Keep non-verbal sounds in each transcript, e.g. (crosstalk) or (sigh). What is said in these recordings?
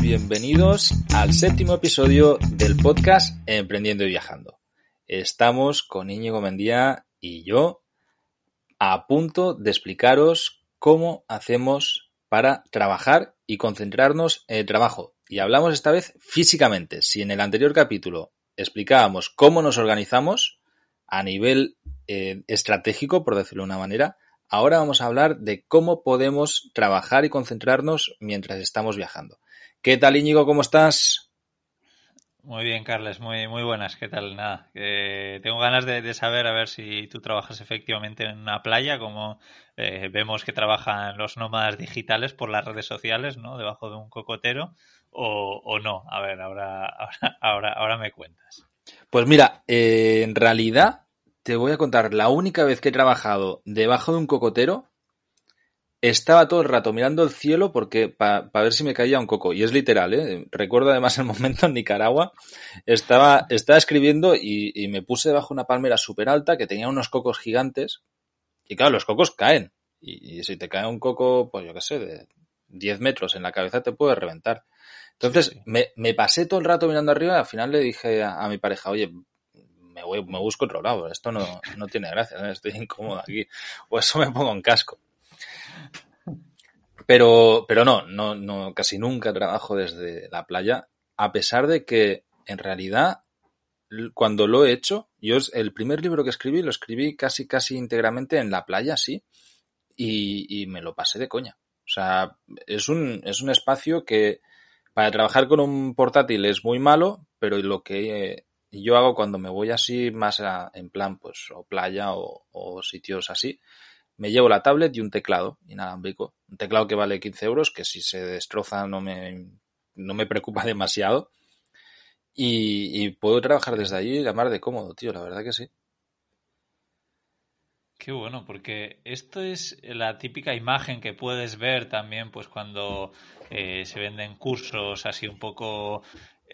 Bienvenidos al séptimo episodio del podcast Emprendiendo y Viajando. Estamos con Íñigo Mendía y yo a punto de explicaros cómo hacemos para trabajar y concentrarnos en el trabajo. Y hablamos esta vez físicamente. Si en el anterior capítulo explicábamos cómo nos organizamos a nivel eh, estratégico, por decirlo de una manera, ahora vamos a hablar de cómo podemos trabajar y concentrarnos mientras estamos viajando. ¿Qué tal, Íñigo? ¿Cómo estás? Muy bien, Carles, muy, muy buenas. ¿Qué tal? Nada, tengo ganas de, saber a ver si tú trabajas efectivamente en una playa, como eh, vemos que trabajan los nómadas digitales por las redes sociales, ¿no? Debajo de un cocotero, o, no. A ver, ahora, ahora, ahora, me cuentas. Pues mira, eh, en realidad te voy a contar la única vez que he trabajado debajo de un cocotero estaba todo el rato mirando el cielo porque para ver si me caía un coco. Y es literal, ¿eh? Recuerdo además el (laughs) momento en Nicaragua. Estaba, estaba escribiendo y, me puse debajo de una palmera súper alta que tenía unos cocos gigantes. Y claro, los cocos caen. Y, si te cae un coco, pues yo qué sé, de 10 metros en la cabeza te puede reventar. Entonces Me, me, pasé todo el rato mirando arriba y al final le dije a, mi pareja, oye, me, voy, me busco otro lado, esto no, no tiene gracia, estoy incómodo aquí. O eso me pongo en casco. Pero, pero no, no, no, casi nunca trabajo desde la playa, a pesar de que en realidad cuando lo he hecho, yo el primer libro que escribí lo escribí casi casi íntegramente en la playa, sí, y, y me lo pasé de coña. O sea, es un, es un espacio que para trabajar con un portátil es muy malo, pero lo que yo hago cuando me voy así más en plan, pues, o playa o, o sitios así, me llevo la tablet y un teclado inalámbrico. Un teclado que vale 15 euros, que si se destroza no me, no me preocupa (laughs) demasiado. Y, puedo trabajar desde allí y llamar de cómodo, tío, la verdad que sí. Qué bueno, porque esto es la típica imagen que puedes ver también, pues cuando eh, se venden cursos así un poco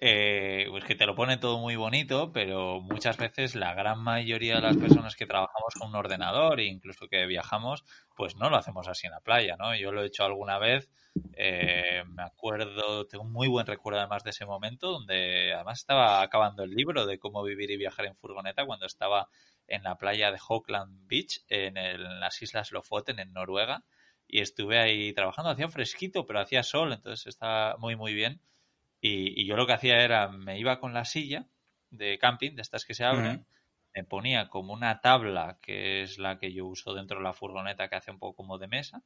eh, pues que te lo pone todo muy bonito, pero muchas veces la gran mayoría de las personas que trabajamos con un ordenador e incluso que viajamos, pues no lo hacemos así en la playa, ¿no? Yo lo he hecho alguna vez, eh, me acuerdo, tengo un muy buen recuerdo además de ese momento, donde además estaba acabando el libro de cómo vivir y viajar en furgoneta cuando estaba en la playa de Hawkland Beach, en, en las Islas Lofoten, en Noruega, y estuve ahí trabajando, hacía fresquito, pero hacía sol, entonces estaba muy, muy bien y, yo lo que hacía era, me iba con la silla de camping, de estas que se abren, me ponía como una tabla, que es la que yo uso dentro de la furgoneta, que hace un poco como de mesa,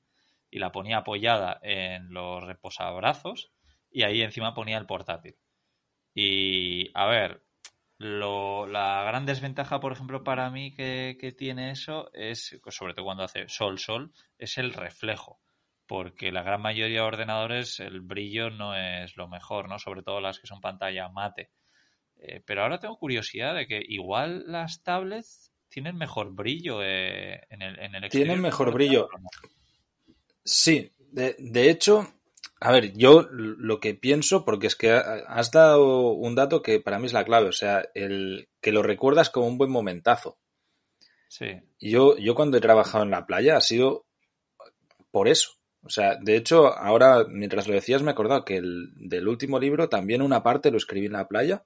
y la ponía apoyada en los reposabrazos, y ahí encima ponía el portátil. Y a ver, lo, la gran desventaja, por ejemplo, para mí que, que tiene eso es, sobre todo cuando hace sol-sol, es el reflejo porque la gran mayoría de ordenadores el brillo no es lo mejor, ¿no? Sobre todo las que son pantalla mate. Eh, pero ahora tengo curiosidad de que igual las tablets tienen mejor brillo eh, en, el, en el Tienen mejor brillo. Sí, De, de hecho, a ver, yo lo que pienso, porque es que has dado un dato que para mí es la clave, o sea, el que lo recuerdas como un buen momentazo. Sí. Yo, yo cuando he trabajado en la playa ha sido por eso. O sea, de hecho, ahora mientras lo decías me he acordado que el, del último libro también una parte lo escribí en la playa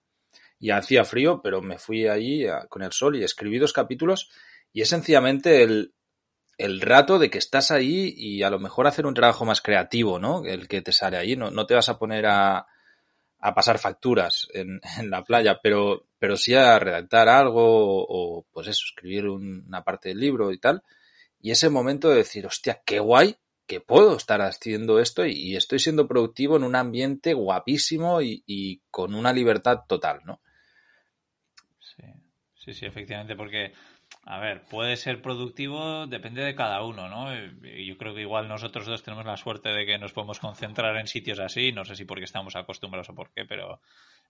y hacía frío, pero me fui allí con el sol y escribí dos capítulos y es sencillamente el, el rato de que estás ahí y a lo mejor hacer un trabajo más creativo, ¿no? El que te sale ahí. No, no te vas a poner a, a pasar facturas en, (laughs) en, la playa, pero, pero sí a redactar algo o, pues eso, escribir un, una parte del libro y tal. Y ese momento de decir, hostia, qué guay que puedo estar haciendo esto y, estoy siendo productivo en un ambiente guapísimo y, y, con una libertad total, ¿no? Sí, sí, sí, efectivamente, porque, a ver, puede ser productivo, depende de cada uno, ¿no? Yo creo que igual nosotros dos tenemos la suerte de que nos podemos concentrar en sitios así, no sé si porque estamos acostumbrados o por qué, pero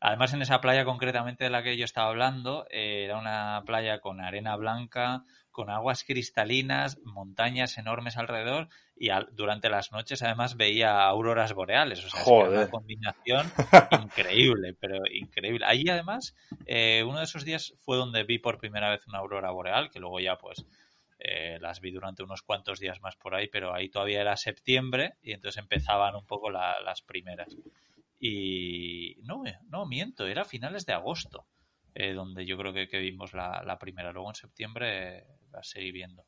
además en esa playa concretamente de la que yo estaba hablando, eh, era una playa con arena blanca, con aguas cristalinas, montañas enormes alrededor y al, durante las noches además veía auroras boreales. O sea, es una combinación (laughs) increíble, pero increíble. Allí además, eh, uno de esos días fue donde vi por primera vez una aurora boreal, que luego ya pues eh, las vi durante unos cuantos días más por ahí, pero ahí todavía era septiembre y entonces empezaban un poco la, las primeras. Y no, no, miento, era finales de agosto. Eh, donde yo creo que, que vimos la, la, primera. Luego en septiembre la seguí viendo.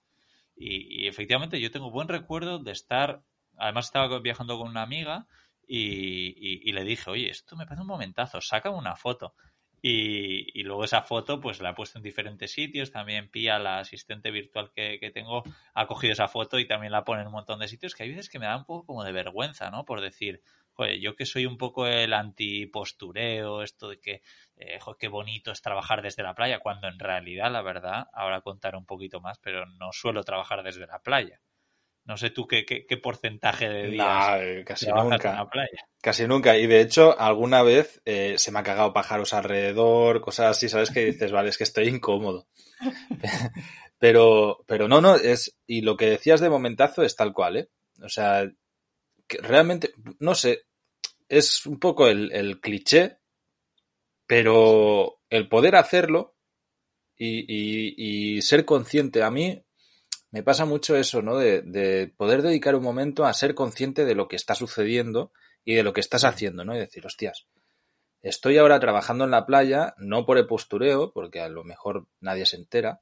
Y, y, efectivamente yo tengo buen recuerdo de estar, además estaba viajando con una amiga y, y, le dije, oye, esto me parece un momentazo, saca una foto. Y, luego esa foto pues la he puesto en diferentes sitios, también Pia, la asistente virtual que, que, tengo, ha cogido esa foto y también la pone en un montón de sitios que hay veces que me da un poco como de vergüenza, ¿no? Por decir, joder, yo que soy un poco el antipostureo, esto de que, eh, joder, qué bonito es trabajar desde la playa, cuando en realidad, la verdad, ahora contaré un poquito más, pero no suelo trabajar desde la playa. No sé tú qué, qué, qué porcentaje de días nah, casi nunca. En la playa. Casi nunca. Y de hecho, alguna vez eh, se me ha cagado pájaros alrededor, cosas así, ¿sabes? Que dices, vale, es que estoy incómodo. (laughs) pero, pero no, no, es. Y lo que decías de momentazo es tal cual, ¿eh? O sea, que realmente, no sé, es un poco el, el cliché, pero el poder hacerlo y, y, y ser consciente a mí me pasa mucho eso, ¿no? De, de, poder dedicar un momento a ser consciente de lo que está sucediendo y de lo que estás haciendo, ¿no? Y decir, hostias, estoy ahora trabajando en la playa, no por el postureo, porque a lo mejor nadie se entera,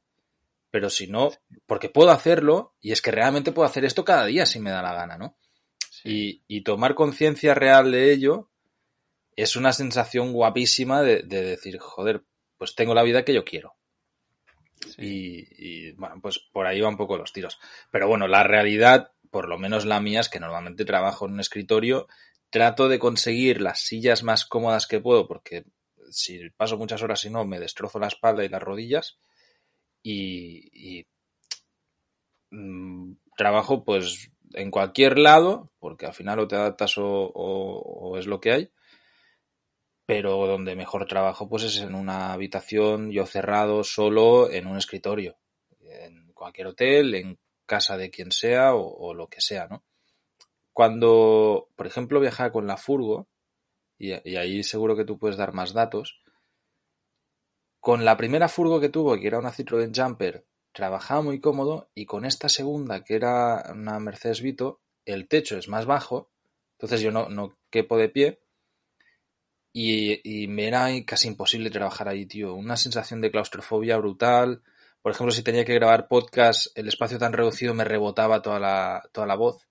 pero si no, porque puedo hacerlo y es que realmente puedo hacer esto cada día si me da la gana, ¿no? Sí. Y, y, tomar conciencia real de ello es una sensación guapísima de, de decir, joder, pues tengo la vida que yo quiero. Sí. Y, y, bueno, pues por ahí va un poco los tiros. Pero bueno, la realidad, por lo menos la mía, es que normalmente trabajo en un escritorio, trato de conseguir las sillas más cómodas que puedo, porque si paso muchas horas y no, me destrozo la espalda y las rodillas. Y, y mmm, trabajo pues en cualquier lado, porque al final o te adaptas o, es lo que hay pero donde mejor trabajo pues es en una habitación, yo cerrado, solo, en un escritorio, en cualquier hotel, en casa de quien sea o, o lo que sea, ¿no? Cuando, por ejemplo, viajaba con la furgo, y, y, ahí seguro que tú puedes dar más datos, con la primera furgo que tuvo, que era una Citroën Jumper, trabajaba muy cómodo, y con esta segunda, que era una Mercedes Vito, el techo es más bajo, entonces yo no, no quepo de pie, y, y, me era casi imposible trabajar ahí, tío. Una sensación de claustrofobia brutal. Por ejemplo, si tenía que grabar podcast, el espacio tan reducido me rebotaba toda la, toda la voz.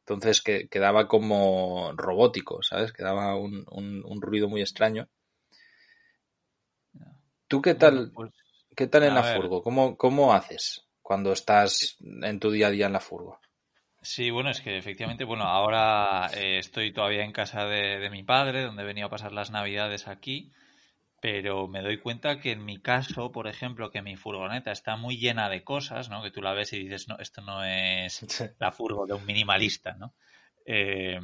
Entonces que, quedaba como robótico, ¿sabes? Quedaba un, un, un ruido muy extraño. ¿Tú qué tal, bueno, pues, qué tal en la ver. furgo? ¿Cómo, ¿Cómo haces cuando estás en tu día a día en la furgo? Sí, bueno, es que efectivamente, bueno, ahora eh, estoy todavía en casa de, de, mi padre, donde venía a pasar las navidades aquí, pero me doy cuenta que en mi caso, por ejemplo, que mi furgoneta está muy llena de cosas, ¿no? Que tú la ves y dices, no, esto no es (laughs) la furgo de un minimalista, ¿no? Eh,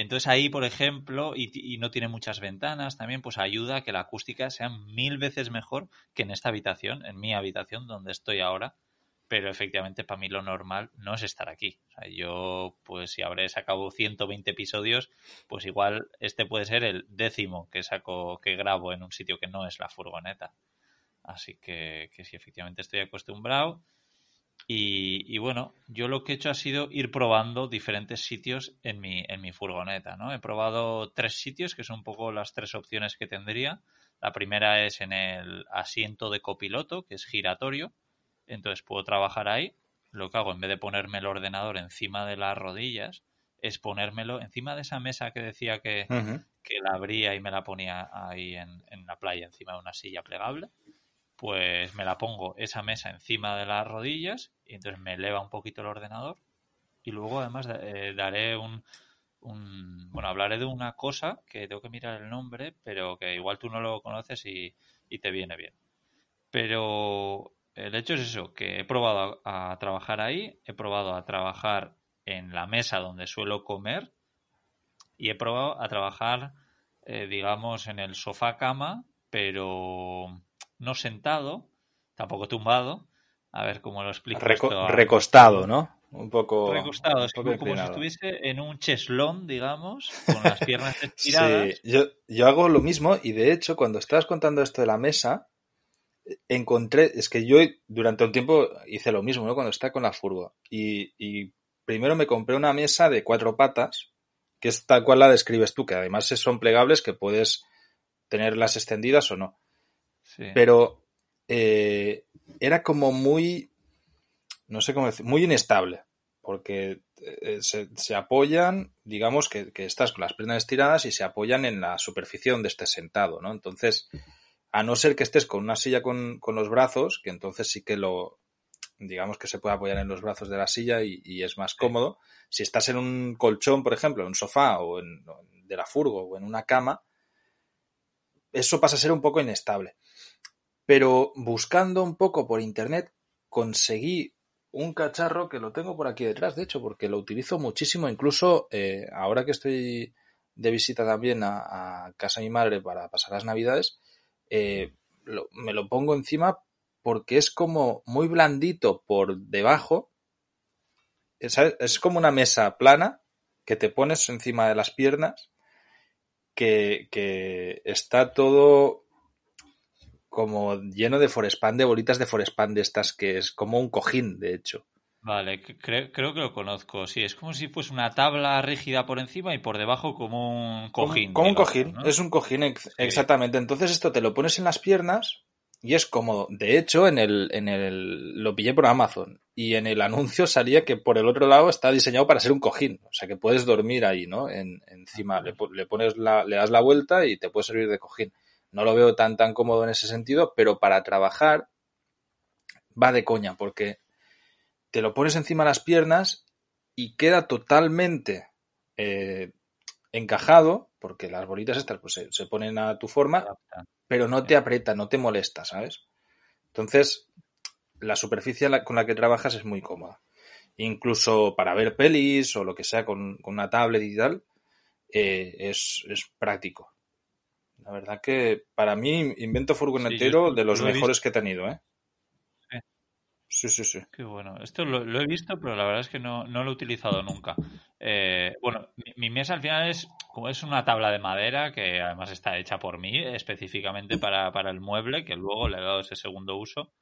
entonces ahí, por ejemplo, y, no tiene muchas ventanas también, pues ayuda a que la acústica sea mil veces mejor que en esta habitación, en mi habitación donde estoy ahora pero efectivamente para mí lo normal no es estar aquí. O sea, yo, pues si habré sacado 120 episodios, pues igual este puede ser el décimo que saco, que grabo en un sitio que no es la furgoneta. Así que, que efectivamente estoy acostumbrado. Y, y, bueno, yo lo que he hecho ha sido ir probando diferentes sitios en mi, en mi furgoneta, ¿no? He probado tres sitios, que son un poco las tres opciones que tendría. La primera es en el asiento de copiloto, que es giratorio entonces puedo trabajar ahí. Lo que hago, en vez de ponerme el ordenador encima de las rodillas, es ponérmelo encima de esa mesa que decía que, que la abría y me la ponía ahí en, en, la playa, encima de una silla plegable. Pues me la pongo esa mesa encima de las rodillas y entonces me eleva un poquito el ordenador. Y luego, además, eh, daré un, Bueno, hablaré de una cosa que tengo que mirar el nombre, pero que igual tú no lo conoces y, y te viene bien. Pero el hecho es eso, que he probado a, trabajar ahí, he probado a trabajar en la mesa donde suelo comer y he probado a trabajar, eh, digamos, en el sofá cama, pero no sentado, tampoco tumbado. A ver cómo lo explico. recostado, ¿no? Un poco. Recostado, es como, si estuviese en un cheslón, digamos, con las piernas (laughs) estiradas. Sí, yo, yo hago lo mismo y de hecho, cuando estabas contando esto de la mesa, encontré, es que yo durante un tiempo hice lo mismo, ¿no? Cuando estaba con la furgo. Y, y, primero me compré una mesa de cuatro patas, que es tal cual la describes tú, que además son plegables, que puedes tenerlas extendidas o no. Sí. Pero eh, era como muy, no sé cómo decir, muy inestable, porque eh, se, se, apoyan, digamos que, que, estás con las piernas estiradas y se apoyan en la superficie donde estés sentado, ¿no? Entonces, a no ser que estés con una silla con, con, los brazos, que entonces sí que lo, digamos que se puede apoyar en los brazos de la silla y, y es más cómodo. Si estás en un colchón, por ejemplo, en un sofá o en, de la furgo o en una cama, eso pasa a ser un poco inestable. Pero buscando un poco por internet, conseguí un cacharro que lo tengo por aquí detrás, de hecho, porque lo utilizo muchísimo, incluso eh, ahora que estoy de visita también a, casa de mi madre para pasar las navidades, eh, me lo pongo encima porque es como muy blandito por debajo. Es, es, como una mesa plana que te pones encima de las piernas, que, que está todo como lleno de forespan, de bolitas de forespan de estas, que es como un cojín, de hecho. Vale, creo, creo que lo conozco. Sí, es como si fuese una tabla rígida por encima y por debajo como un cojín. Como, como un cojín, ¿no? es un cojín, ex sí. exactamente. Entonces esto te lo pones en las piernas y es cómodo. De hecho, en el, en el, lo pillé por Amazon y en el anuncio salía que por el otro lado está diseñado para ser un cojín. O sea que puedes dormir ahí, ¿no? En, encima, le, le, pones la, le das la vuelta y te puede servir de cojín. No lo veo tan, tan cómodo en ese sentido, pero para trabajar va de coña, porque te lo pones encima de las piernas y queda totalmente eh, encajado, porque las bolitas estas pues, se, se, ponen a tu forma, pero no te aprieta, no te molesta, ¿sabes? Entonces, la superficie con la que trabajas es muy cómoda. Incluso para ver pelis o lo que sea con, con una tablet y tal, eh, es, es, práctico. La verdad que para mí, invento furgonetero sí, de los mejores que he tenido, ¿eh? Sí, sí, sí. Qué bueno. Esto lo, lo, he visto, pero la verdad es que no, no lo he utilizado nunca. Eh, bueno, mi, mi, mesa al final es como es una tabla de madera que además está hecha por mí específicamente para, para el mueble, que luego le he dado ese segundo uso.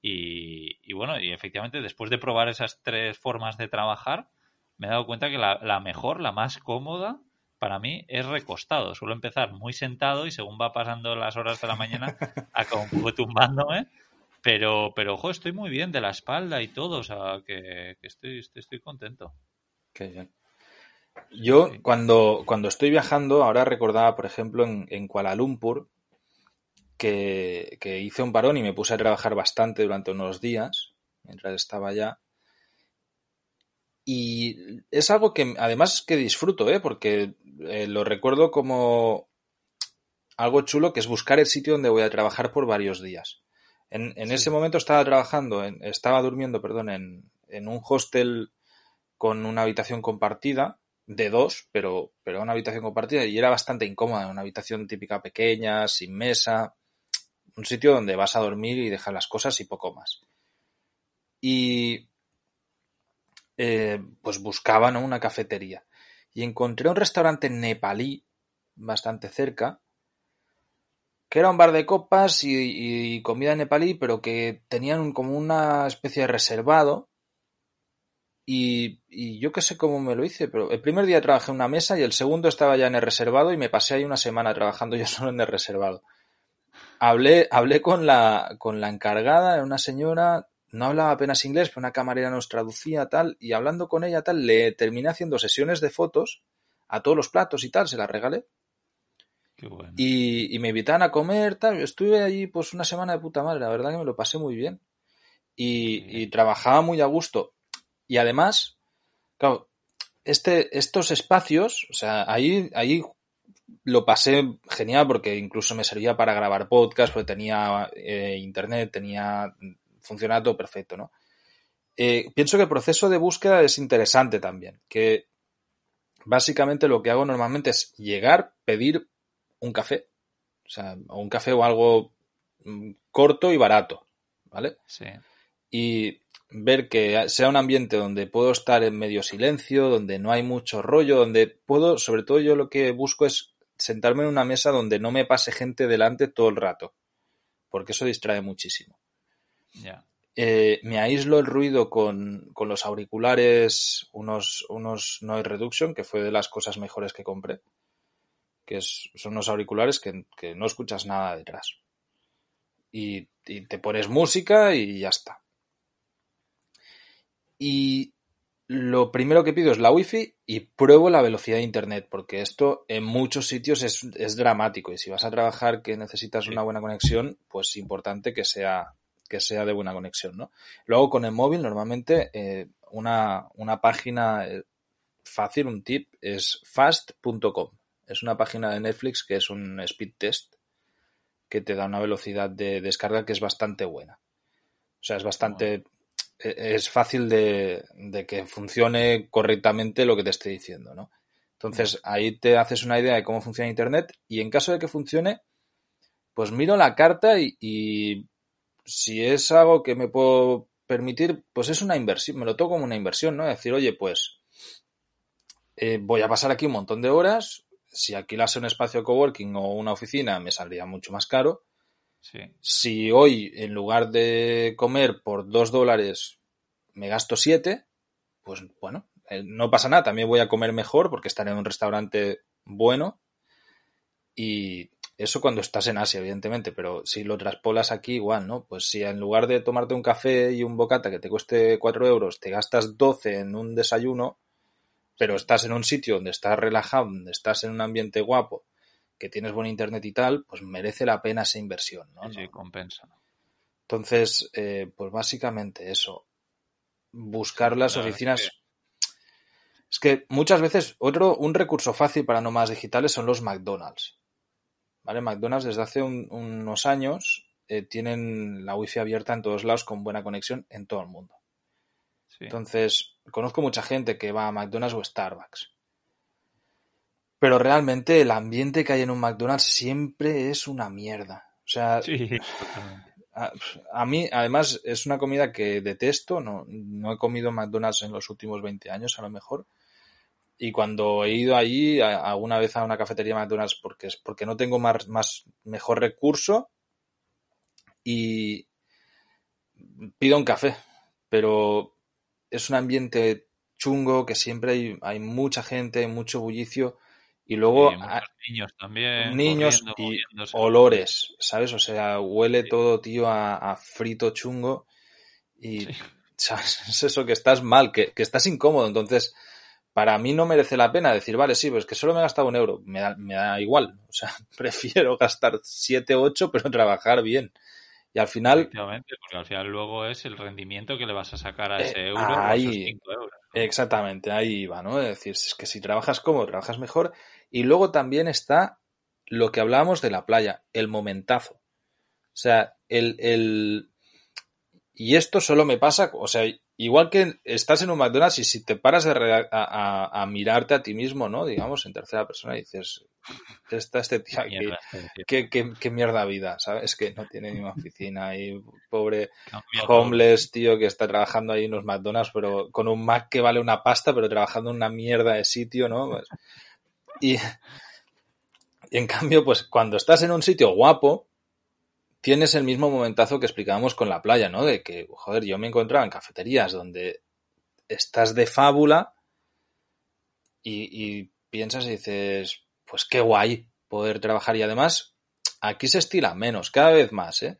Y, y, bueno, y efectivamente después de probar esas tres formas de trabajar, me he dado cuenta que la, la mejor, la más cómoda, para mí es recostado. Suelo empezar muy sentado y según va pasando las horas de la mañana, (laughs) acabo tumbándome pero, pero, ojo, estoy muy bien de la espalda y todo, o sea, que, que estoy, estoy, estoy, contento. Qué bien. Yo, sí. cuando, cuando estoy viajando, ahora recordaba, por ejemplo, en, en Kuala Lumpur, que, que, hice un parón y me puse a trabajar bastante durante unos días, mientras estaba allá. Y es algo que, además, que disfruto, ¿eh? porque eh, lo recuerdo como algo chulo, que es buscar el sitio donde voy a trabajar por varios días. En, en sí. ese momento estaba trabajando, en, estaba durmiendo, perdón, en, en, un hostel con una habitación compartida de dos, pero, pero una habitación compartida y era bastante incómoda, una habitación típica pequeña, sin mesa, un sitio donde vas a dormir y dejar las cosas y poco más. y eh, pues buscaba una cafetería. Y encontré un restaurante nepalí bastante cerca, que era un bar de copas y, comida nepalí, pero que tenían como una especie de reservado y, yo qué sé cómo me lo hice, pero el primer día trabajé en una mesa y el segundo estaba ya en el reservado y me pasé ahí una semana trabajando yo (laughs) solo en el reservado. Hablé, hablé con la, con la encargada, una señora, no hablaba apenas inglés, pero una camarera nos traducía tal, y hablando con ella tal, le terminé haciendo sesiones de fotos a todos los platos y tal, se las regalé. Qué bueno. Y, y me invitaban a comer, tal. Estuve allí pues una semana de puta madre, la verdad que me lo pasé muy bien. Y, y trabajaba muy a gusto. Y además, claro, este, estos espacios, o sea, ahí, ahí lo pasé genial porque incluso me servía para grabar podcast, porque tenía eh, internet, tenía funcionaba todo perfecto, ¿no? Eh, pienso que el proceso de búsqueda es interesante también, que básicamente lo que hago normalmente es llegar, pedir un café, o sea, un café o algo mm, corto y barato, ¿vale? Sí. Y ver que sea un ambiente donde puedo estar en medio silencio, donde no hay mucho rollo, donde puedo, sobre todo yo lo que busco es sentarme en una mesa donde no me pase gente delante todo el rato, porque eso distrae muchísimo. Eh, me aíslo el ruido con, con, los auriculares, unos, unos Noise Reduction, que fue de las cosas mejores que compré, que es, son unos auriculares que, que no escuchas nada detrás. Y, y te pones música y ya está. Y lo primero que pido es la wifi y pruebo la velocidad de internet, porque esto en muchos sitios es, es dramático. Y si vas a trabajar que necesitas una buena conexión, pues es importante que sea, que sea de buena conexión, ¿no? Luego con el móvil normalmente eh, una, una página eh, fácil, un tip, es fast.com. Es una página de Netflix que es un speed test que te da una velocidad de descarga que es bastante buena. O sea, es bastante e-, es fácil de, de, que funcione correctamente lo que te estoy diciendo, ¿no? Entonces ahí te haces una idea de cómo funciona Internet y en caso de que funcione, pues miro la carta y, y si es algo que me puedo permitir, pues es una inversión, me lo toco como una inversión, ¿no? decir, oye, pues eh, voy a pasar aquí un montón de horas, si alquilase un espacio coworking o una oficina me saldría mucho más caro, Sí. Si hoy, en lugar de comer por dos dólares, me gasto siete, pues bueno, eh, no pasa nada. También voy a comer mejor porque estaré en un restaurante bueno. Y eso cuando estás en Asia, evidentemente, pero si lo traspolas aquí, igual, ¿no? Pues si en lugar de tomarte un café y un bocata que te cueste cuatro euros, te gastas doce en un desayuno, pero estás en un sitio donde estás relajado, donde estás en un ambiente guapo, que tienes buen internet y tal, pues merece la pena esa inversión, ¿no? Sí, compensa. Entonces, eh, pues básicamente eso. Buscar las Claro, es oficinas. Es que muchas veces, otro, un recurso fácil para nómadas digitales son los McDonald's. ¿Vale? McDonald's desde hace un- unos años eh, tienen la wifi abierta en todos lados con buena conexión en todo el mundo. Sí. Entonces, conozco mucha gente que va a McDonald's o Starbucks. Pero realmente el ambiente que hay en un McDonald's siempre es una mierda. O sea, Sí, a, a mí, además, es una comida que detesto. No, no he comido McDonald's en los últimos 20 años, a lo mejor. Y cuando he ido allí, alguna vez a una cafetería McDonald's, porque es porque no tengo más, más mejor recurso, y pido un café. Pero es un ambiente chungo que siempre hay, hay mucha gente, hay mucho bullicio. Y luego Sí, niños también. niños corriendo, y olores, ¿sabes? O sea, huele Sí. todo, tío, a, a frito chungo y Sí. (laughs) ¿sabes? es eso que estás mal, que, que estás incómodo. Entonces, para mí no merece la pena decir, vale, sí, pues que solo me he gastado un euro. Me da, me da igual. (laughs) O sea, prefiero gastar 7, 8, pero trabajar bien. Y al final, Efectivamente, porque al final luego es el rendimiento que le vas a sacar a Eh, ese euro o esos ahí. 5 euros. Exactamente, ahí va, ¿no? Es decir, es que si trabajas cómodo, trabajas mejor. Y luego también está lo que hablábamos de la playa, el momentazo. O sea, el, el... Y esto solo me pasa, o sea, igual que estás en un McDonald's y si te paras a, mirarte a ti mismo, ¿no? Digamos, en tercera persona y dices, está este tío aquí, qué, mierda vida, ¿sabes? Que no tiene ni una oficina y pobre homeless, tío, que está trabajando ahí en los McDonald's, pero con un Mac que vale una pasta, pero trabajando en una mierda de sitio, ¿no? Pues, y, y en cambio, pues cuando estás en un sitio guapo, tienes el mismo momentazo que explicábamos con la playa, ¿no? De que, joder, yo me encontraba en cafeterías donde estás de fábula y, piensas y dices, pues qué guay poder trabajar y además aquí se estila menos, cada vez más, ¿eh?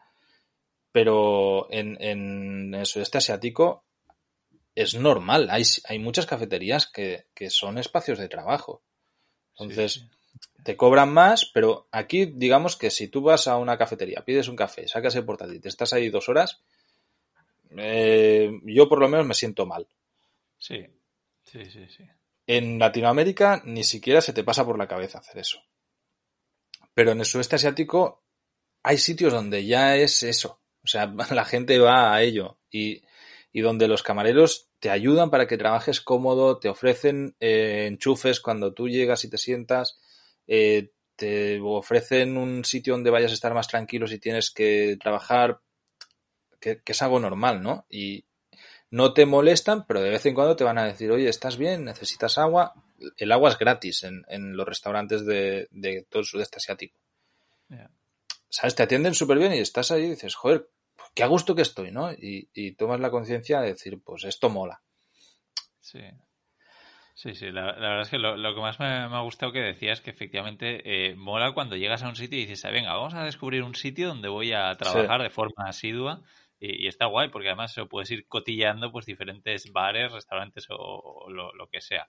Pero en, en el sudeste asiático es normal, hay, hay muchas cafeterías que, son espacios de trabajo. Entonces, te cobran más, pero aquí digamos que si tú vas a una cafetería, pides un café, sacas el portátil, te estás ahí dos horas, eh, yo por lo menos me siento mal. Sí, sí, sí, sí. En Latinoamérica ni siquiera se te pasa por la cabeza hacer eso. Pero en el sudeste asiático hay sitios donde ya es eso. O sea, (laughs) la gente va a ello y, y donde los camareros te ayudan para que trabajes cómodo, te ofrecen eh, enchufes cuando tú llegas y te sientas eh, te ofrecen un sitio donde vayas a estar más tranquilo si tienes que trabajar, que, es algo normal, ¿no? Y no te molestan, pero de vez en cuando te van a decir, oye, ¿estás bien? ¿Necesitas agua? El agua es gratis en, los restaurantes de, todo el sudeste asiático. ¿Sabes? Te atienden súper bien y estás ahí y dices, joder, qué a gusto que estoy, ¿no? Y, y tomas la conciencia de decir, pues esto mola. Sí. Sí, sí, la, verdad es que lo, que más me, ha gustado que decías es que efectivamente eh, mola cuando llegas a un sitio y dices, ah, venga, vamos a descubrir un sitio donde voy a trabajar de forma asidua y, está guay porque además eso, puedes ir cotillando pues diferentes bares, restaurantes o, lo, lo, que sea.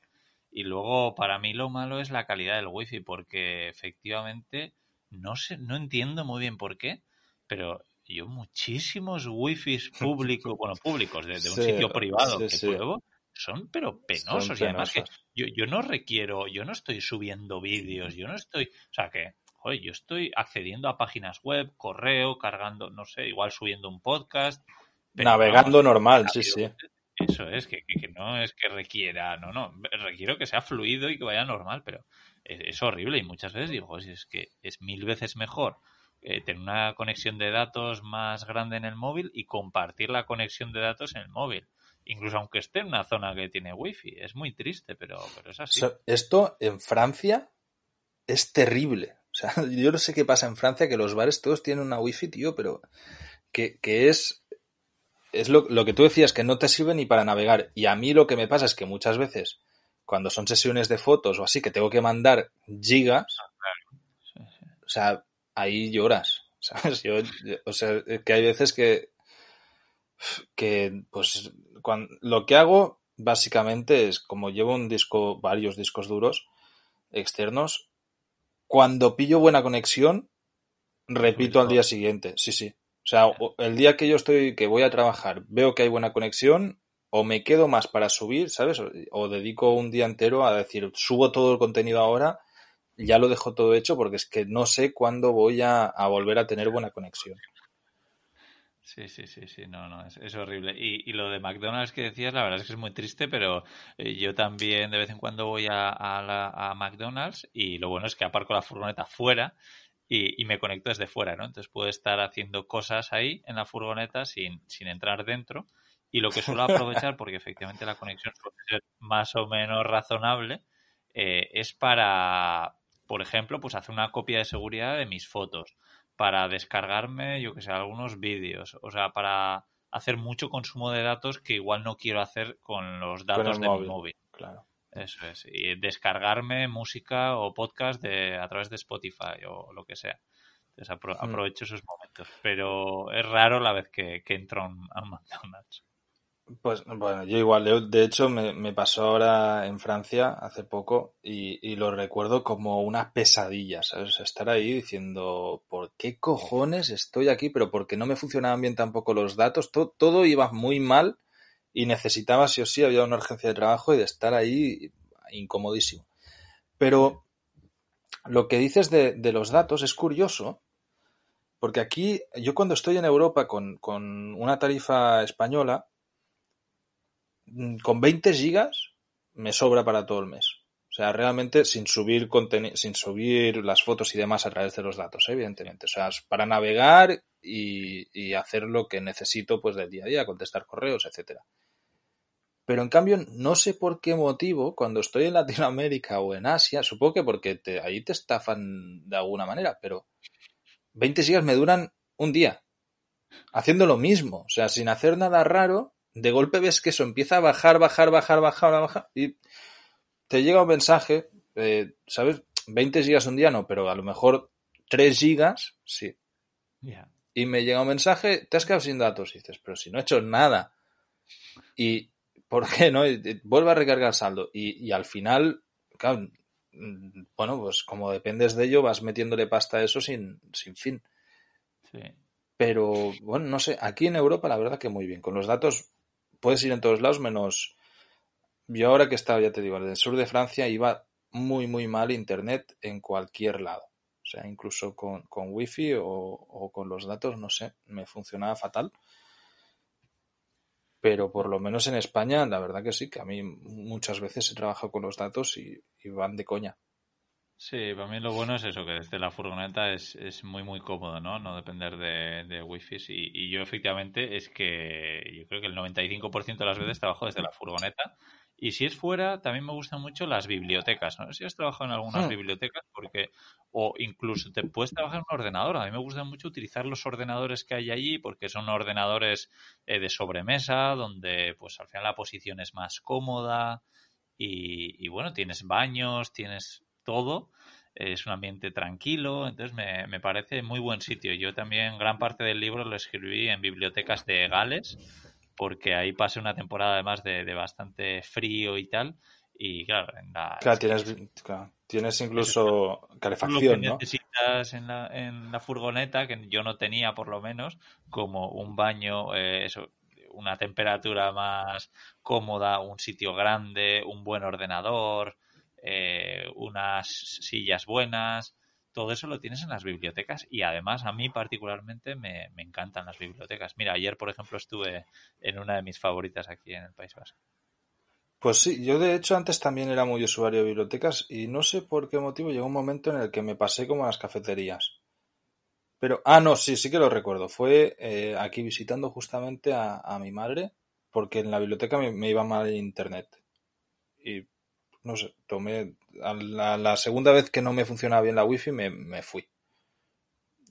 Y luego para mí lo malo es la calidad del wifi porque efectivamente no sé, no entiendo muy bien por qué, pero yo muchísimos wifis (laughs) públicos, bueno, públicos, de, un sitio privado que pruebo, son pero penosos. y además que yo, yo no requiero, yo no estoy subiendo vídeos, yo no estoy, o sea que, oye, yo estoy accediendo a páginas web, correo, cargando, no sé, igual subiendo un podcast. Navegando normal, sí, sí. Eso es, que, que, no es que requiera, no, no, requiero que sea fluido y que vaya normal, pero es, horrible y muchas veces digo, es que es mil veces mejor eh, tener una conexión de datos más grande en el móvil y compartir la conexión de datos en el móvil incluso aunque esté en una zona que tiene wifi. Es muy triste, pero, pero es así. esto en Francia es terrible. O sea, (laughs) yo no sé qué pasa en Francia, que los bares todos tienen una wifi, tío, pero que, es, es lo, que tú decías, que no te sirve ni para navegar. Y a mí lo que me pasa es que muchas veces, cuando son sesiones de fotos o así, que tengo que mandar gigas, ah, o sea, ahí lloras. ¿Sabes? (laughs) o sea, que hay veces que, que pues lo que hago básicamente es, como llevo un disco, varios discos duros externos, cuando pillo buena conexión, repito al día siguiente. Sí, sí. O sea, el día que yo estoy, que voy a trabajar, veo que hay buena conexión, o me quedo más para subir, ¿sabes? O, dedico un día entero a decir, subo todo el contenido ahora, ya lo dejo todo hecho porque es que no sé cuándo voy a volver a tener buena conexión. Sí, sí, sí, sí, no, no, es, horrible. Y, y, lo de McDonald's que decías, la verdad es que es muy triste, pero eh, yo también de vez en cuando voy a, a, McDonald's y lo bueno es que aparco la furgoneta fuera y, y, me conecto desde fuera, ¿no? Entonces puedo estar haciendo cosas ahí en la furgoneta sin, sin entrar dentro y lo que suelo (laughs) aprovechar, porque efectivamente la conexión suele ser más o menos razonable, eh, es para, por ejemplo, pues hacer una copia de seguridad de mis fotos para descargarme, yo que sé, algunos vídeos, o sea, para hacer mucho consumo de datos que igual no quiero hacer con los datos de mi móvil. Claro. Eso es. Y descargarme música o podcast de, a través de Spotify o lo que sea. Entonces hmm. aprovecho esos momentos. Pero es raro la vez que, que entro a un McDonald's. Pues bueno, yo igual, de hecho me, pasó ahora en Francia hace poco y, lo recuerdo como una pesadilla, ¿sabes? Estar ahí diciendo, ¿por qué cojones estoy aquí? Pero porque no me funcionaban bien tampoco los datos, todo, iba muy mal y necesitaba sí o sí, había una urgencia de trabajo y de estar ahí incomodísimo. Pero lo que dices de, de los datos es curioso, porque aquí yo cuando estoy en Europa con, con una tarifa española, con 20 gigas me sobra para todo el mes. O sea, realmente sin subir sin subir las fotos y demás a través de los datos, evidentemente. O sea, para navegar y, y, hacer lo que necesito pues del día a día, contestar correos, etcétera. Pero en cambio, no sé por qué motivo, cuando estoy en Latinoamérica o en Asia, supongo que porque te, ahí te estafan de alguna manera, pero 20 gigas me duran un día, haciendo lo mismo, o sea, sin hacer nada raro, de golpe ves que eso empieza a bajar, bajar, bajar, bajar, bajar, y te llega un mensaje, eh, ¿sabes? 20 gigas un día no, pero a lo mejor 3 gigas, sí. Y me llega un mensaje, te has quedado sin datos, y dices, pero si no he hecho nada. Y, ¿por qué no? Vuelve a recargar saldo. Y, al final, claro, mm, bueno, pues como dependes de ello, vas metiéndole pasta a eso sin, sin fin. Sí. Pero, bueno, no sé, aquí en Europa la verdad que muy bien. Con los datos puedes ir en todos lados menos... Yo ahora que estaba, ya te digo, en el sur de Francia iba muy, muy mal internet en cualquier lado. O sea, incluso con, con wifi o, o con los datos, no sé, me funcionaba fatal pero por lo menos en España, la verdad que sí, que a mí muchas veces he trabajado con los datos y, van de coña. Sí, para mí lo bueno es eso, que desde la furgoneta es, es muy, muy cómodo, ¿no? No depender de, de wifi. Y, y yo efectivamente es que yo creo que el 95% de las veces trabajo desde la furgoneta y si es fuera, también me gustan mucho las bibliotecas. No sé si has trabajado en algunas hmm. bibliotecas, porque, o incluso te puedes trabajar en un ordenador. A mí me gusta mucho utilizar los ordenadores que hay allí, porque son ordenadores eh, de sobremesa, donde pues al final la posición es más cómoda. Y, bueno, tienes baños, tienes todo. Es un ambiente tranquilo, entonces me, me parece muy buen sitio. Yo también gran parte del libro lo escribí en bibliotecas de Gales porque ahí pasé una temporada además de, de bastante frío y tal. Y claro, en la, claro, tienes, tienes incluso calefacción, lo que necesitas en la, en la furgoneta, que yo no tenía por lo menos, como un baño, eh, eso, una temperatura más cómoda, un sitio grande, un buen ordenador, eh, unas sillas buenas, todo eso lo tienes en las bibliotecas y además a mí particularmente me, encantan las bibliotecas. Mira, ayer por ejemplo estuve en una de mis favoritas aquí en el País Vasco. Pues sí, yo de hecho antes también era muy usuario de bibliotecas y no sé por qué motivo llegó un momento en el que me pasé como a las cafeterías. Pero, ah, no, sí, sí que lo recuerdo. Fue eh, aquí visitando justamente a, mi madre porque en la biblioteca me, me iba mal internet. Y no sé, tomé, la, segunda vez que no me funcionaba bien la wifi me, me fui.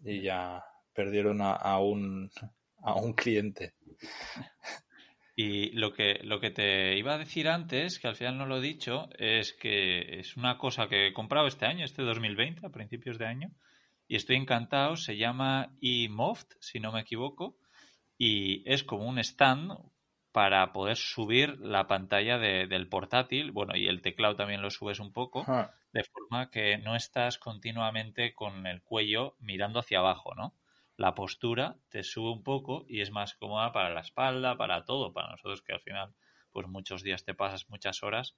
Y ya perdieron a, un, a un cliente. Y lo que, lo que te iba a decir antes, que al final no lo he dicho, es que es una cosa que he comprado este año, este 2020, a principios de año, y estoy encantado. Se llama eMoft, si no me equivoco, y es como un stand, para poder subir la pantalla del portátil, bueno, y el teclado también lo subes un poco, de forma que no estás continuamente con el cuello mirando hacia abajo, ¿no? La postura te sube un poco y es más cómoda para la espalda, para todo, para nosotros que al final, pues muchos días te pasas muchas horas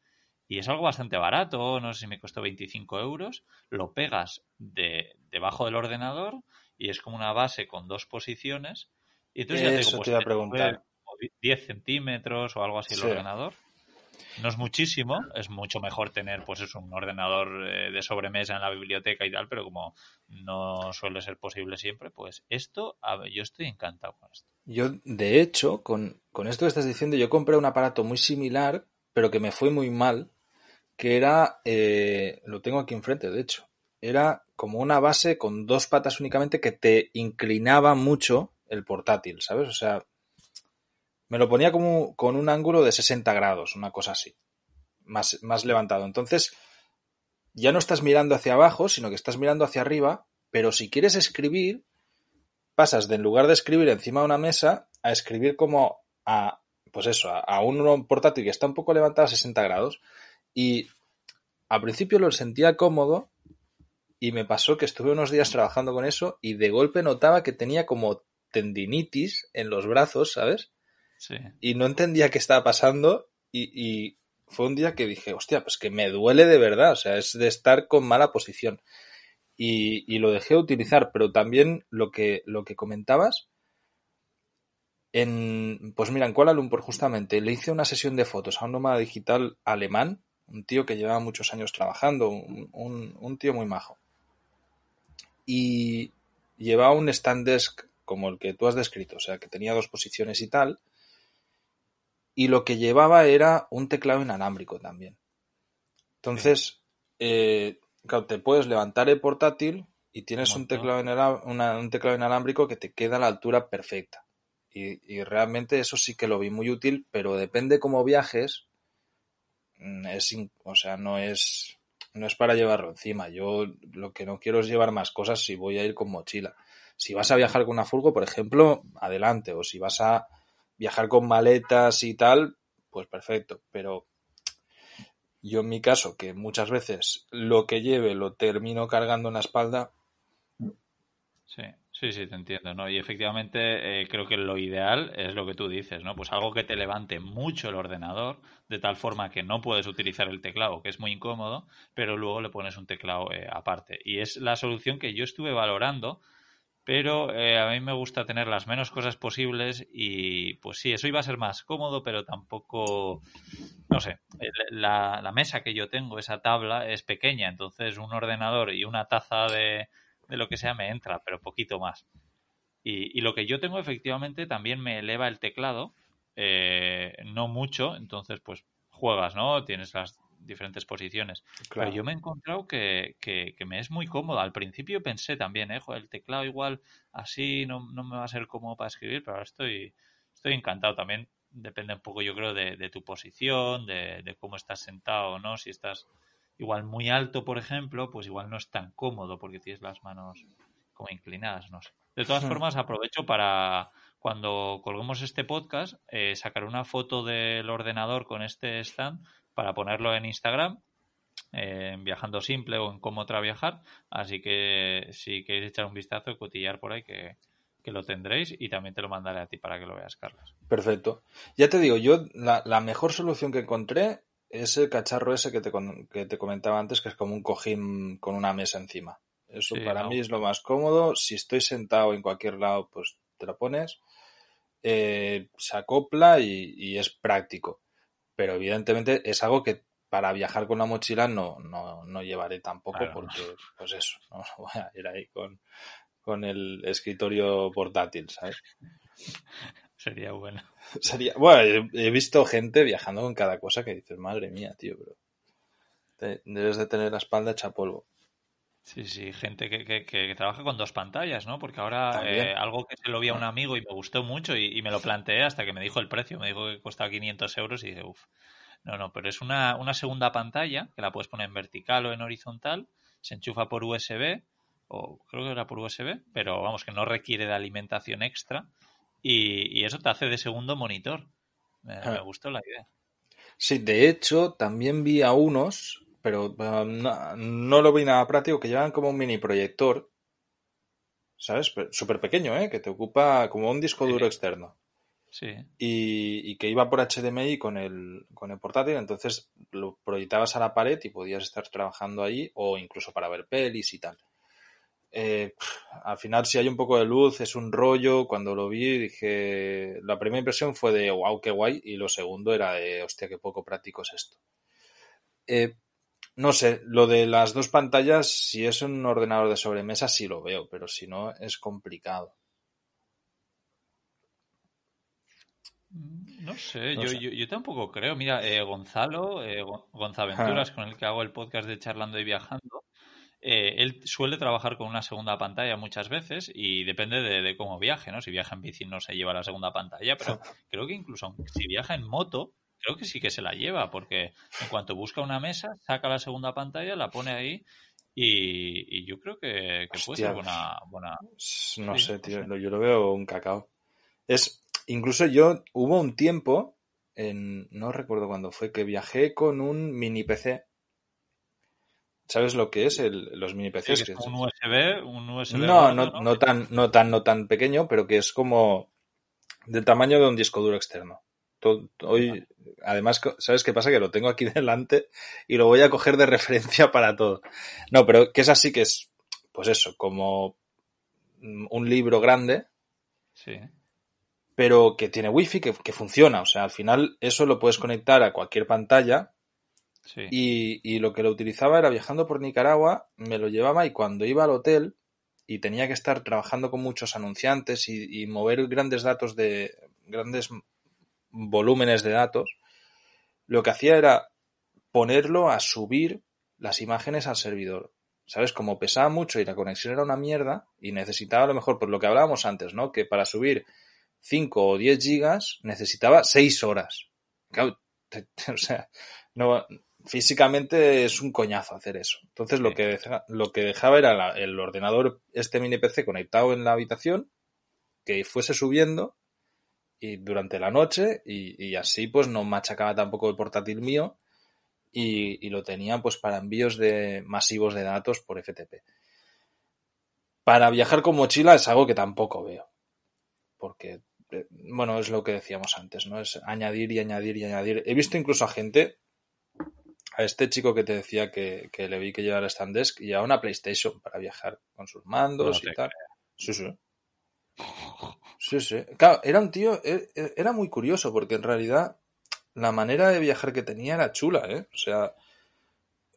y es algo bastante barato, no sé si me costó 25 euros, lo pegas de, debajo del ordenador y es como una base con dos posiciones y entonces ya te, pues, te iba a preguntar 10 centímetros o algo así el ordenador. No es muchísimo, es mucho mejor tener pues es un ordenador eh, de sobremesa en la biblioteca y tal, pero como no suele ser posible siempre, pues esto, yo estoy encantado con esto. Yo, de hecho, con, esto que estás diciendo, yo compré un aparato muy similar, pero que me fue muy mal, que era, eh, lo tengo aquí enfrente, de hecho, era como una base con dos patas únicamente que te inclinaba mucho el portátil, ¿sabes? O sea, me lo ponía como con un ángulo de 60 grados, una cosa así, más, más levantado. Entonces, ya no estás mirando hacia abajo, sino que estás mirando hacia arriba, pero si quieres escribir, pasas de en lugar de escribir encima de una mesa a escribir como a, pues eso, a, un portátil que está un poco levantado a 60 grados. Y al principio lo sentía cómodo y me pasó que estuve unos días trabajando con eso y de golpe notaba que tenía como tendinitis en los brazos, ¿sabes? Y no entendía qué estaba pasando y, fue un día que dije, hostia, pues que me duele de verdad, o sea, es de estar con mala posición. Y, lo dejé de utilizar, pero también lo que, lo que comentabas, En, pues mira, en Kuala Lumpur justamente le hice una sesión de fotos a un nómada digital alemán, un tío que llevaba muchos años trabajando, un, un tío muy majo. Y llevaba un stand desk como el que tú has descrito, o sea, que tenía dos posiciones y tal. Y lo que llevaba era un teclado inalámbrico también. Entonces, eh, claro, te puedes levantar el portátil y tienes un teclado, un teclado inalámbrico que te queda a la altura perfecta. Y, realmente eso sí que lo vi muy útil, pero depende cómo viajes. Mm, es, o sea, no es, no es para llevarlo encima. Yo lo que no quiero es llevar más cosas si voy a ir con mochila. Si vas a viajar con una furgo, por ejemplo, adelante. O si vas a viajar con maletas y tal, pues perfecto. Pero yo en mi caso, que muchas veces lo que lleve lo termino cargando en la espalda. Sí, sí, sí, te entiendo, ¿no? Y efectivamente eh, creo que lo ideal es lo que tú dices, ¿no? Pues algo que te levante mucho el ordenador, de tal forma que no puedes utilizar el teclado, que es muy incómodo, pero luego le pones un teclado eh, aparte. Y es la solución que yo estuve valorando pero eh, a mí me gusta tener las menos cosas posibles y pues sí, eso iba a ser más cómodo, pero tampoco, no sé, la, la, mesa que yo tengo, esa tabla, es pequeña, entonces un ordenador y una taza de, de lo que sea me entra, pero poquito más. Y, y, lo que yo tengo efectivamente también me eleva el teclado, eh, no mucho, entonces pues juegas, ¿no? Tienes las diferentes posiciones. Pero yo me he encontrado que, que, me es muy cómodo. Al principio pensé también, eh, el teclado igual así no, no, me va a ser cómodo para escribir, pero ahora estoy, estoy encantado. También depende un poco, yo creo, de, de tu posición, de, de, cómo estás sentado o no. Si estás igual muy alto, por ejemplo, pues igual no es tan cómodo porque tienes las manos como inclinadas, no sé. De todas formas, aprovecho para cuando colguemos este podcast, eh, sacar una foto del ordenador con este stand para ponerlo en Instagram, en Viajando Simple o en Cómo Otra Viajar. Así que si queréis echar un vistazo y cotillar por ahí, que, lo tendréis y también te lo mandaré a ti para que lo veas, Carlos. Perfecto. Ya te digo, yo la, mejor solución que encontré es el cacharro ese que te, que te comentaba antes, que es como un cojín con una mesa encima. Eso para mí es lo más cómodo. Si estoy sentado en cualquier lado, pues te lo pones. Eh, se acopla y, es práctico pero evidentemente es algo que para viajar con la mochila no, no, no llevaré tampoco porque, pues eso, no (laughs) voy a ir ahí con, con el escritorio portátil, ¿sabes? Sería bueno. (laughs) Sería, bueno, he, visto gente viajando con cada cosa que dices, madre mía, tío, pero debes de tener la espalda hecha polvo. Sí, sí, gente que, que, que, trabaja con dos pantallas, ¿no? Porque ahora eh, algo que se lo vi a un amigo y me gustó mucho y, me lo planteé hasta que me dijo el precio, me dijo que costaba 500 euros y dije, uff, no, no, pero es una, una segunda pantalla que la puedes poner en vertical o en horizontal, se enchufa por USB, o creo que era por USB, pero vamos, que no requiere de alimentación extra y, y eso te hace de segundo monitor. Me, me gustó la idea. Sí, de hecho, también vi a unos pero no, lo vi nada práctico, que llevan como un mini proyector, ¿sabes? Súper pequeño, ¿eh? Que te ocupa como un disco duro externo. Sí. Y, que iba por HDMI con el, con el portátil, entonces lo proyectabas a la pared y podías estar trabajando ahí o incluso para ver pelis y tal. Eh, al final, si hay un poco de luz, es un rollo. Cuando lo vi, dije. La primera impresión fue de wow, qué guay. Y lo segundo era de hostia, qué poco práctico es esto. Eh, no sé, lo de las dos pantallas, si es un ordenador de sobremesa, sí lo veo, pero si no, es complicado. No sé, yo, Yo, tampoco creo. Mira, eh, Gonzalo, eh, Gonzaventuras, con el que hago el podcast de Charlando y Viajando, eh, él suele trabajar con una segunda pantalla muchas veces y depende de, de, cómo viaje, ¿no? Si viaja en bici no se lleva la segunda pantalla, pero (laughs) creo que incluso si viaja en moto, creo que sí que se la lleva, porque en cuanto busca una mesa, saca la segunda pantalla, la pone ahí y, yo creo que, puede ser buena, buena... No sé, tío, yo lo veo un cacao. Es, incluso yo, hubo un tiempo, en, no recuerdo cuándo fue, que viajé con un mini PC. ¿Sabes lo que es el, los mini PCs? un USB, un USB. No, no, no, no, tan, no tan, no tan pequeño, pero que es como del tamaño de un disco duro externo. Hoy, además, ¿sabes qué pasa? Que lo tengo aquí (laughs) delante y lo voy a coger de referencia para todo. No, pero que es así que es, pues eso, como un libro grande. Sí. pero que tiene wifi, que, que funciona. O sea, al final eso lo puedes conectar a cualquier pantalla Sí. y, y lo que lo utilizaba era viajando por Nicaragua, me lo llevaba y cuando iba al hotel y tenía que estar trabajando con muchos anunciantes y, y mover grandes datos de grandes volúmenes de datos, lo que hacía era ponerlo a subir las imágenes al servidor. ¿Sabes? Como pesaba mucho y la conexión era una mierda y necesitaba a lo mejor, por lo que hablábamos antes, ¿no? Que para subir 5 o 10 gigas necesitaba 6 horas. Claro, o sea, no, físicamente es un coñazo hacer eso. Entonces lo Sí. que, deja- lo que dejaba era la- el ordenador, este mini PC conectado en la habitación, que fuese subiendo y durante la noche y, y así pues no machacaba tampoco el portátil mío y, y lo tenía pues para envíos de masivos de datos por FTP. Para viajar con mochila es algo que tampoco veo. Porque, eh, bueno, es lo que decíamos antes, ¿no? Es añadir y añadir y añadir. He visto incluso a gente, a este chico que te decía que, que le vi que llevaba el stand desk y a una PlayStation para viajar con sus mandos No y tal. Sí, sí. Sí, sí. Claro, era un tío, e- e- era muy curioso porque en realidad la manera de viajar que tenía era chula, ¿eh? O sea,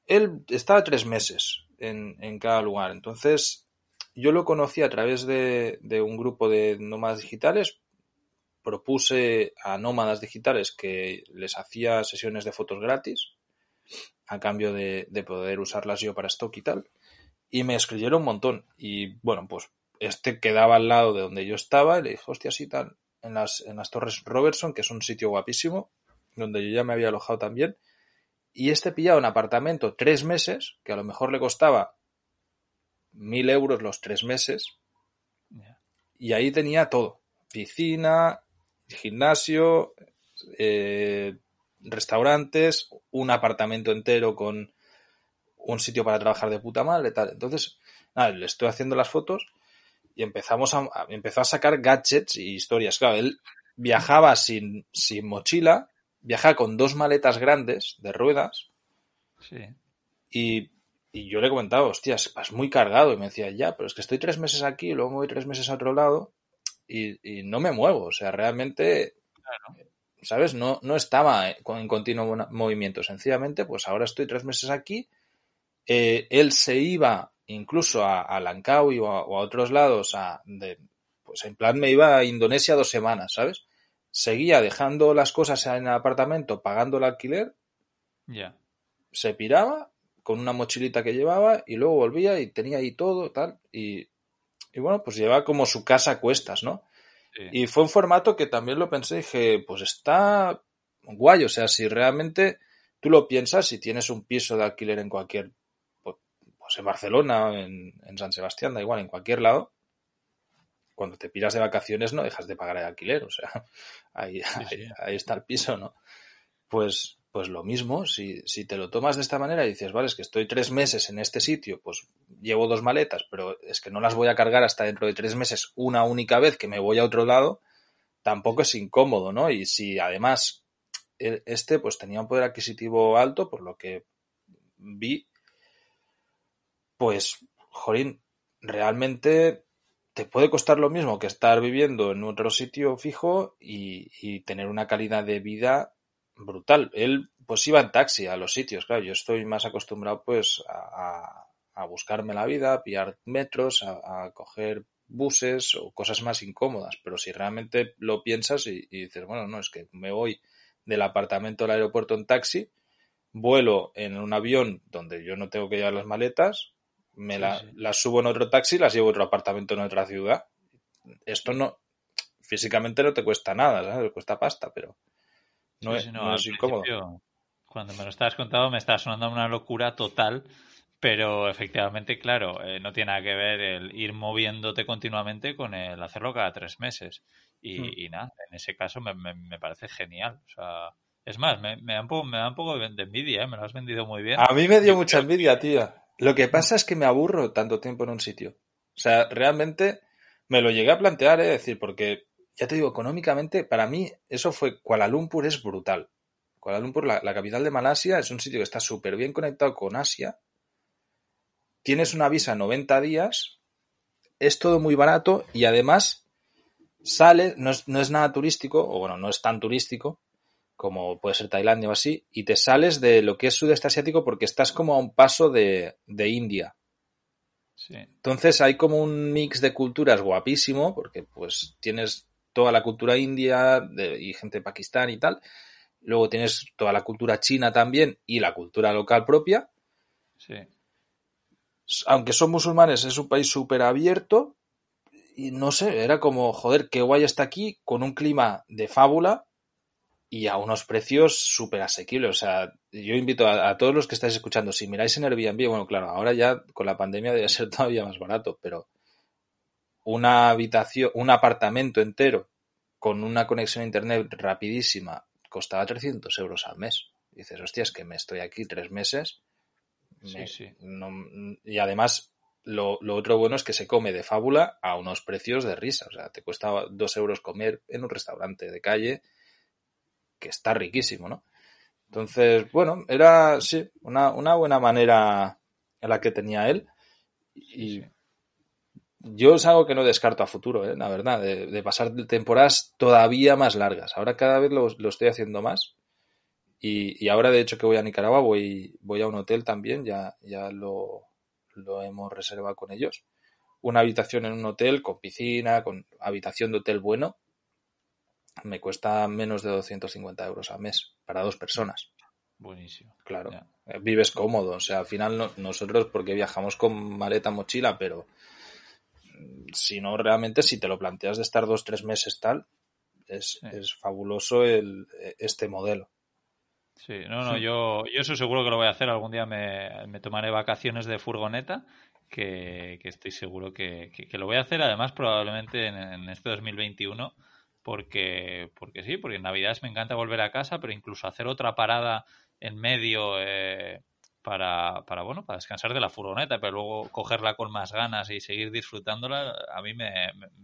él estaba tres meses en, cada lugar. Entonces, yo lo conocí a través de, de un grupo de nómadas digitales. Propuse a nómadas digitales que les hacía sesiones de fotos gratis a cambio de, de poder usarlas yo para stock y tal. Y me escribieron un montón. Y bueno, pues este quedaba al lado de donde yo estaba y le dije, hostia, sí, tal, en las, en las Torres Robertson, que es un sitio guapísimo, donde yo ya me había alojado también. Y este pillaba un apartamento tres meses, que a lo mejor le costaba mil euros los tres meses, y ahí tenía todo. Piscina, gimnasio, eh, restaurantes, un apartamento entero con un sitio para trabajar de puta madre, tal. Entonces, nada, le estoy haciendo las fotos y empezamos a, a- empezó a sacar gadgets y historias. Claro, él viajaba sin, sin mochila, viajaba con dos maletas grandes de ruedas Sí. y, y yo le comentaba, hostias, vas muy cargado. Y me decía, ya, pero es que estoy tres meses aquí, luego me voy tres meses a otro lado y, y no me muevo. O sea, realmente, ¿sabes? No, no estaba en continuo mo- movimiento. Sencillamente, pues ahora estoy tres meses aquí. Eh, él se iba incluso a, a Langkawi o a, o a otros lados, a, de, pues en plan me iba a Indonesia dos semanas, ¿sabes? Seguía dejando las cosas en el apartamento, pagando el alquiler Ya. se piraba con una mochilita que llevaba y luego volvía y tenía ahí todo, tal. Y, y bueno, pues llevaba como su casa a cuestas, ¿no? Sí. Y fue un formato que también lo pensé y dije, pues está guay. O sea, si realmente tú lo piensas, si tienes un piso de alquiler en cualquier, pues en Barcelona, en, en San Sebastián, da igual, en cualquier lado, cuando te piras de vacaciones no dejas de pagar el alquiler. O sea, (laughs) ahí, sí. ahí, ahí está el piso, ¿no? Pues, pues lo mismo, si, si te lo tomas de esta manera y dices, vale, es que estoy tres meses en este sitio, pues llevo dos maletas, pero es que no las voy a cargar hasta dentro de tres meses una única vez que me voy a otro lado, tampoco es incómodo, ¿no? Y si además el- este pues tenía un poder adquisitivo alto, por lo que vi, pues, jolín, realmente te puede costar lo mismo que estar viviendo en otro sitio fijo y, tener una calidad de vida brutal. Él pues iba en taxi a los sitios, claro, yo estoy más acostumbrado pues a, buscarme la vida, a pillar metros, a, a coger buses o cosas más incómodas, pero si realmente lo piensas y, y dices, bueno, no, es que me voy del apartamento al aeropuerto en taxi, vuelo en un avión donde yo no tengo que llevar las maletas, me Sí, la- sí. las subo en otro taxi y las llevo a otro apartamento en otra ciudad. Esto no, físicamente no te cuesta nada, ¿sabes? Te cuesta pasta, pero no, Sí, es, no es incómodo. Cuando me lo estabas contando me estaba sonando una locura total, pero efectivamente, claro, eh, no tiene nada que ver el ir moviéndote continuamente con el hacerlo cada tres meses. Y, Hmm. y nada, en ese caso me, me- me parece genial. O sea, es más, me, me da un poco, me da un poco de envidia, ¿eh? me lo has vendido muy bien. A mí me dio mucha envidia, tía. Lo que pasa es que me aburro tanto tiempo en un sitio. O sea, realmente me lo llegué a plantear, es decir, porque ya te digo, económicamente, para mí eso fue, Kuala Lumpur es brutal. Kuala Lumpur, la, la capital de Malasia, es un sitio que está súper bien conectado con Asia. Tienes una visa 90 días, es todo muy barato y además, sales, no es, no es nada turístico, o bueno, no es tan turístico como puede ser Tailandia o así, y te sales de lo que es sudeste asiático porque estás como a un paso de, de India. Sí. Entonces hay como un mix de culturas guapísimo, porque pues tienes toda la cultura india de, y gente de Pakistán y tal. Luego tienes toda la cultura china también y la cultura local propia. Sí. Aunque son musulmanes, es un país súper abierto. Y no sé, era como, joder, qué guay está aquí con un clima de fábula y a unos precios súper asequibles. O sea, yo invito a, a, todos los que estáis escuchando, si miráis en Airbnb, bueno, claro, ahora ya con la pandemia debe ser (laughs) todavía más barato, pero una habitación, un apartamento entero con una conexión a internet rapidísima costaba 300 euros al mes. Y dices, hostia, es que me estoy aquí tres meses. Me, sí, sí. No, y además, lo, lo, otro bueno es que se come de fábula a unos precios de risa. O sea, te cuesta dos euros comer en un restaurante de calle que está riquísimo, ¿no? Entonces, bueno, era, sí, una, una buena manera en la que tenía él. Y yo es algo que no descarto a futuro, ¿eh? la verdad, de, de pasar temporadas todavía más largas. Ahora cada vez lo, lo estoy haciendo más. Y, y, ahora, de hecho, que voy a Nicaragua, voy, voy a un hotel también, ya, ya lo, lo hemos reservado con ellos. Una habitación en un hotel con piscina, con habitación de hotel bueno, me cuesta menos de 250 euros al mes para dos personas. Buenísimo. Claro. Eh, vives cómodo. O sea, al final no- nosotros, porque viajamos con maleta, mochila, pero mm, si no, realmente, si te lo planteas de estar dos, tres meses tal, es, Sí. es fabuloso el, este modelo. Sí, no, no, Sí. yo, yo eso seguro que lo voy a hacer. Algún día me, me tomaré vacaciones de furgoneta, que, que estoy seguro que, que- que lo voy a hacer, además, probablemente en, en este 2021, porque, porque sí, porque en Navidades me encanta volver a casa, pero incluso hacer otra parada en medio eh, para, para, bueno, para descansar de la furgoneta, pero luego cogerla con más ganas y seguir disfrutándola, a mí me,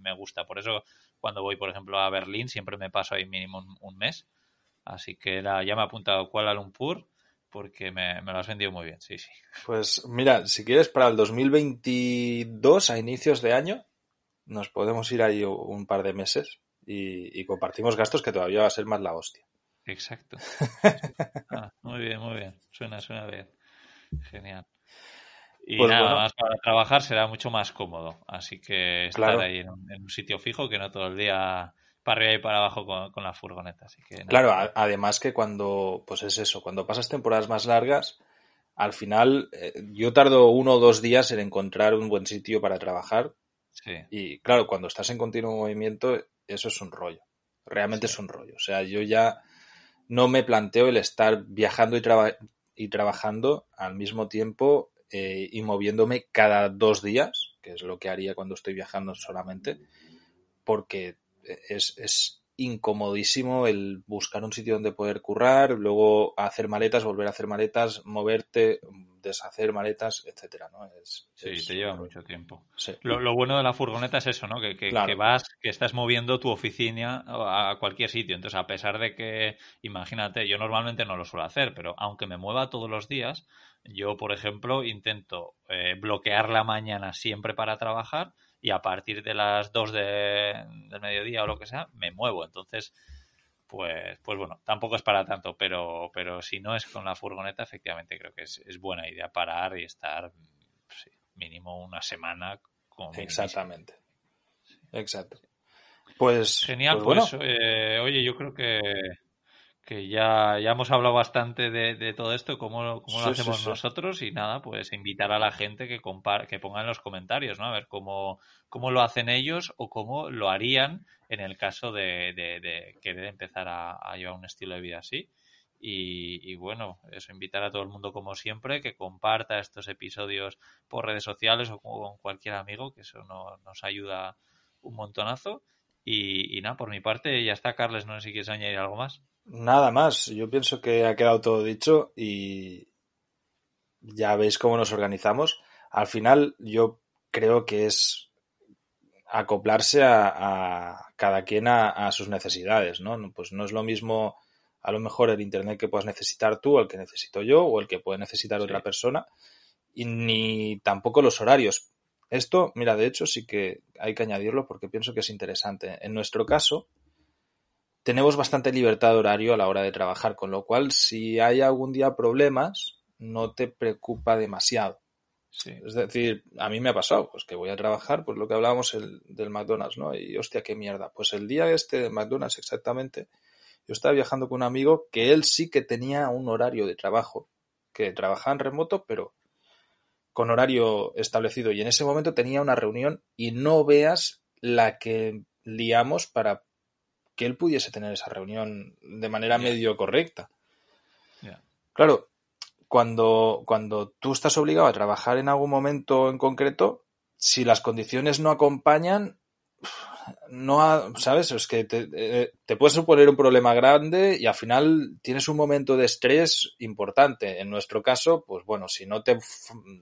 me- gusta. Por eso, cuando voy, por ejemplo, a Berlín, siempre me paso ahí mínimo un, mes. Así que ya me he apuntado Kuala Lumpur porque me, me lo has vendido muy bien, sí, sí. Pues mira, si quieres, para el 2022, a inicios de año, nos podemos ir ahí un par de meses y, y compartimos gastos que todavía va a ser más la hostia. Exacto. (laughs) Ah, muy bien, muy bien. Suena, suena bien. Genial. Y Pues nada bueno. más para trabajar será mucho más cómodo. Así que estar Claro. ahí en un, en un sitio fijo que no todo el día para arriba y para abajo con, con la furgoneta. Así que nada. Claro, a- además que cuando, pues es eso, cuando pasas temporadas más largas, al final eh, yo tardo uno o dos días en encontrar un buen sitio para trabajar Sí, y claro, cuando estás en continuo movimiento, eso es un rollo. Realmente Sí. es un rollo. O sea, yo ya no me planteo el estar viajando y, traba- y trabajando al mismo tiempo eh, y moviéndome cada dos días, que es lo que haría cuando estoy viajando solamente, porque es, es incomodísimo el buscar un sitio donde poder currar, luego hacer maletas, volver a hacer maletas, moverte, deshacer maletas, etcétera, ¿no? Es, sí, es te lleva mucho tiempo. Sí. Lo, lo bueno de la furgoneta es eso, ¿no? Que, que, Claro. que vas, que estás moviendo tu oficina a a cualquier sitio. Entonces, a pesar de que, imagínate, yo normalmente no lo suelo hacer, pero aunque me mueva todos los días, yo, por ejemplo, intento eh, bloquear la mañana siempre para trabajar y a partir de las 2 de, del mediodía o lo que sea, me muevo. Entonces, pues, pues bueno, tampoco es para tanto, pero, pero si no es con la furgoneta, efectivamente creo que es, es buena idea parar y estar sí, mínimo una semana con. Exactamente. Exacto. Pues, Genial, pues pues, bueno, eh, oye, yo creo que, que ya, ya hemos hablado bastante de, de todo esto, cómo, cómo lo Sí, sí, hacemos sí. nosotros y nada, pues invitar a la gente que, compar que ponga en los comentarios, ¿no? A ver cómo, cómo lo hacen ellos o cómo lo harían en el caso de, de- de querer empezar a, a llevar un estilo de vida así. Y, y bueno, eso, invitar a todo el mundo como siempre, que comparta estos episodios por redes sociales o con cualquier amigo, que eso no- nos ayuda un montonazo. Y, y nada, por mi parte ya está, Carles, no sé si quieres añadir algo más. Nada más. Yo pienso que ha quedado todo dicho y ya veis cómo nos organizamos. Al final, yo creo que es acoplarse a, a cada quien a, a sus necesidades, ¿no? Pues no es lo mismo, a lo mejor, el internet que puedas necesitar tú, el que necesito yo, o el que puede necesitar Sí. otra persona, y ni tampoco los horarios. Esto, mira, de hecho sí que hay que añadirlo porque pienso que es interesante. En nuestro caso, tenemos bastante libertad de horario a la hora de trabajar, con lo cual si hay algún día problemas, no te preocupa demasiado. Es decir, a mí me ha pasado, pues que voy a trabajar, pues lo que hablábamos el, del McDonald's, ¿no? Y hostia, qué mierda. Pues el día este de McDonald's exactamente, yo estaba viajando con un amigo que él sí que tenía un horario de trabajo, que trabajaba en remoto, pero con horario establecido. Y en ese momento tenía una reunión y no veas la que liamos para que él pudiese tener esa reunión de manera medio correcta. Claro, cuando, cuando tú estás obligado a trabajar en algún momento en concreto, si las condiciones no acompañan, no, ¿sabes? Es que te, eh, te, puede suponer un problema grande y al final tienes un momento de estrés importante. En nuestro caso, pues bueno, si no te,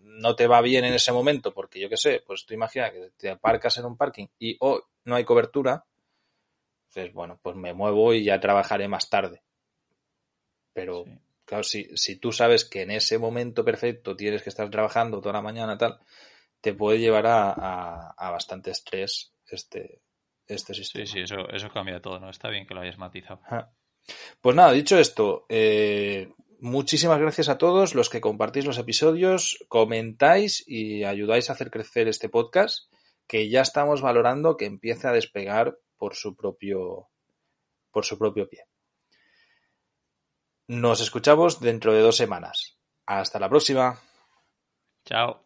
no te va bien en ese momento, porque yo qué sé, pues tú imagina que te aparcas en un parking y oh, no hay cobertura, pues bueno, pues me muevo y ya trabajaré más tarde. Pero Claro, si, si tú sabes que en ese momento perfecto tienes que estar trabajando toda la mañana tal, te puede llevar a, bastante estrés este, este sistema. Sí, sí, eso, eso cambia todo, ¿no? Está bien que lo hayas matizado. Pues nada, dicho esto, eh, muchísimas gracias a todos los que compartís los episodios, comentáis y ayudáis a hacer crecer este podcast, que ya estamos valorando que empiece a despegar por su propio, por su propio pie. Nos escuchamos dentro de dos semanas. Hasta la próxima. Chao.